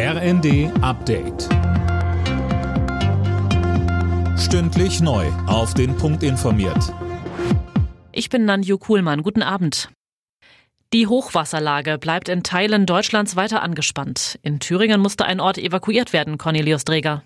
RND Update. Stündlich neu. Auf den Punkt informiert. Ich bin Nanju Kuhlmann. Guten Abend. Die Hochwasserlage bleibt in Teilen Deutschlands weiter angespannt. In Thüringen musste ein Ort evakuiert werden, Cornelius Dreger.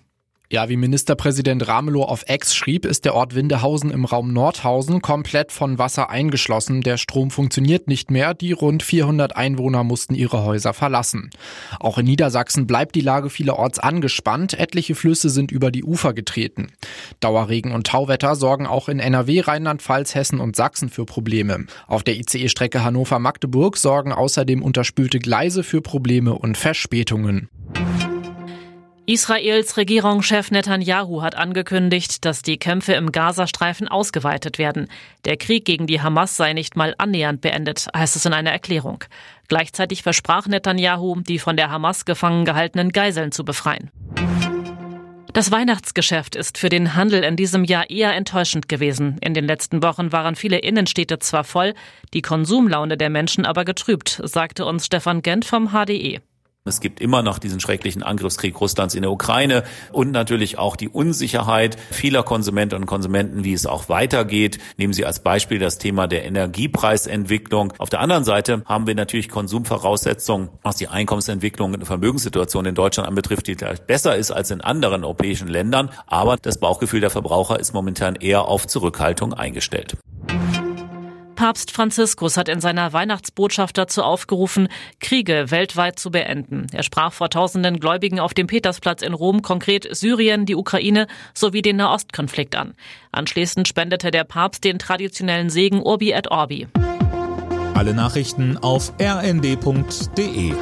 Ja, wie Ministerpräsident Ramelow auf Ex schrieb, ist der Ort Windehausen im Raum Nordhausen komplett von Wasser eingeschlossen. Der Strom funktioniert nicht mehr. Die rund 400 Einwohner mussten ihre Häuser verlassen. Auch in Niedersachsen bleibt die Lage vielerorts angespannt. Etliche Flüsse sind über die Ufer getreten. Dauerregen und Tauwetter sorgen auch in NRW, Rheinland-Pfalz, Hessen und Sachsen für Probleme. Auf der ICE-Strecke Hannover-Magdeburg sorgen außerdem unterspülte Gleise für Probleme und Verspätungen. Israels Regierungschef Netanyahu hat angekündigt, dass die Kämpfe im Gazastreifen ausgeweitet werden. Der Krieg gegen die Hamas sei nicht mal annähernd beendet, heißt es in einer Erklärung. Gleichzeitig versprach Netanyahu, die von der Hamas gefangen gehaltenen Geiseln zu befreien. Das Weihnachtsgeschäft ist für den Handel in diesem Jahr eher enttäuschend gewesen. In den letzten Wochen waren viele Innenstädte zwar voll, die Konsumlaune der Menschen aber getrübt, sagte uns Stefan Gent vom HDE. Es gibt immer noch diesen schrecklichen Angriffskrieg Russlands in der Ukraine und natürlich auch die Unsicherheit vieler Konsumentinnen und Konsumenten, wie es auch weitergeht. Nehmen Sie als Beispiel das Thema der Energiepreisentwicklung. Auf der anderen Seite haben wir natürlich Konsumvoraussetzungen, was die Einkommensentwicklung und Vermögenssituation in Deutschland anbetrifft, die vielleicht besser ist als in anderen europäischen Ländern. Aber das Bauchgefühl der Verbraucher ist momentan eher auf Zurückhaltung eingestellt. Papst Franziskus hat in seiner Weihnachtsbotschaft dazu aufgerufen, Kriege weltweit zu beenden. Er sprach vor tausenden Gläubigen auf dem Petersplatz in Rom konkret Syrien, die Ukraine sowie den Nahostkonflikt an. Anschließend spendete der Papst den traditionellen Segen Urbi et Orbi. Alle Nachrichten auf rnd.de